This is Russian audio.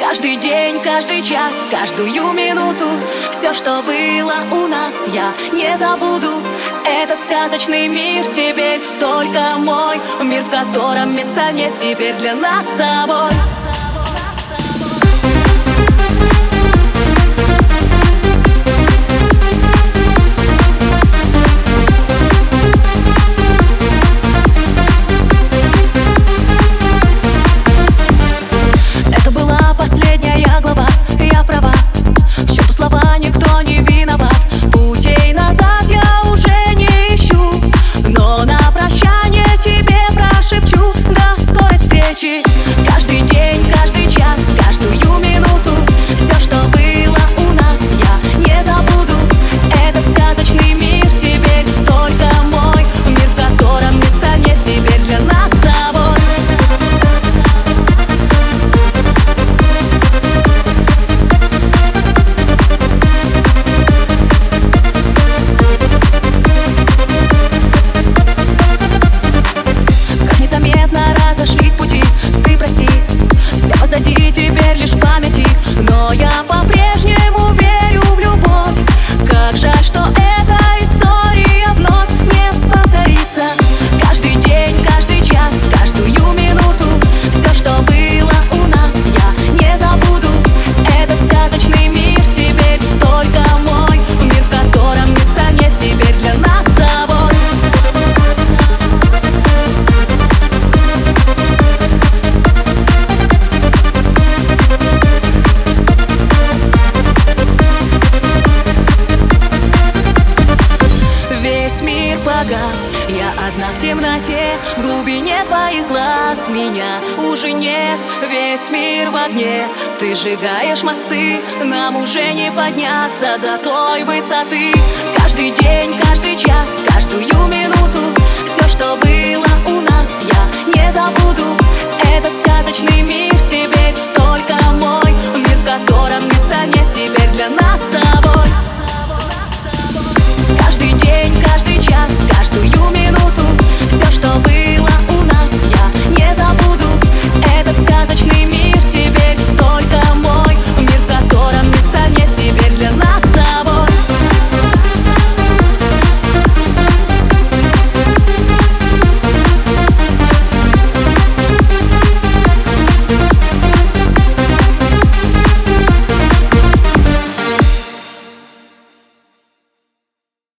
Каждый день, каждый час, каждую минуту. Все, что было у нас, я не забуду. Этот сказочный мир теперь только мой. Мир, в котором места нет теперь для нас с тобой каждый день, каждый час, каждую минуту. лишь в памяти Но я по-прежнему верю в любовь. Как жаль, что это погас. Я одна в темноте, в глубине твоих глаз. Меня уже нет, весь мир в огне. Ты сжигаешь мосты, нам уже не подняться до той высоты. Каждый день, каждый час, каждую минуту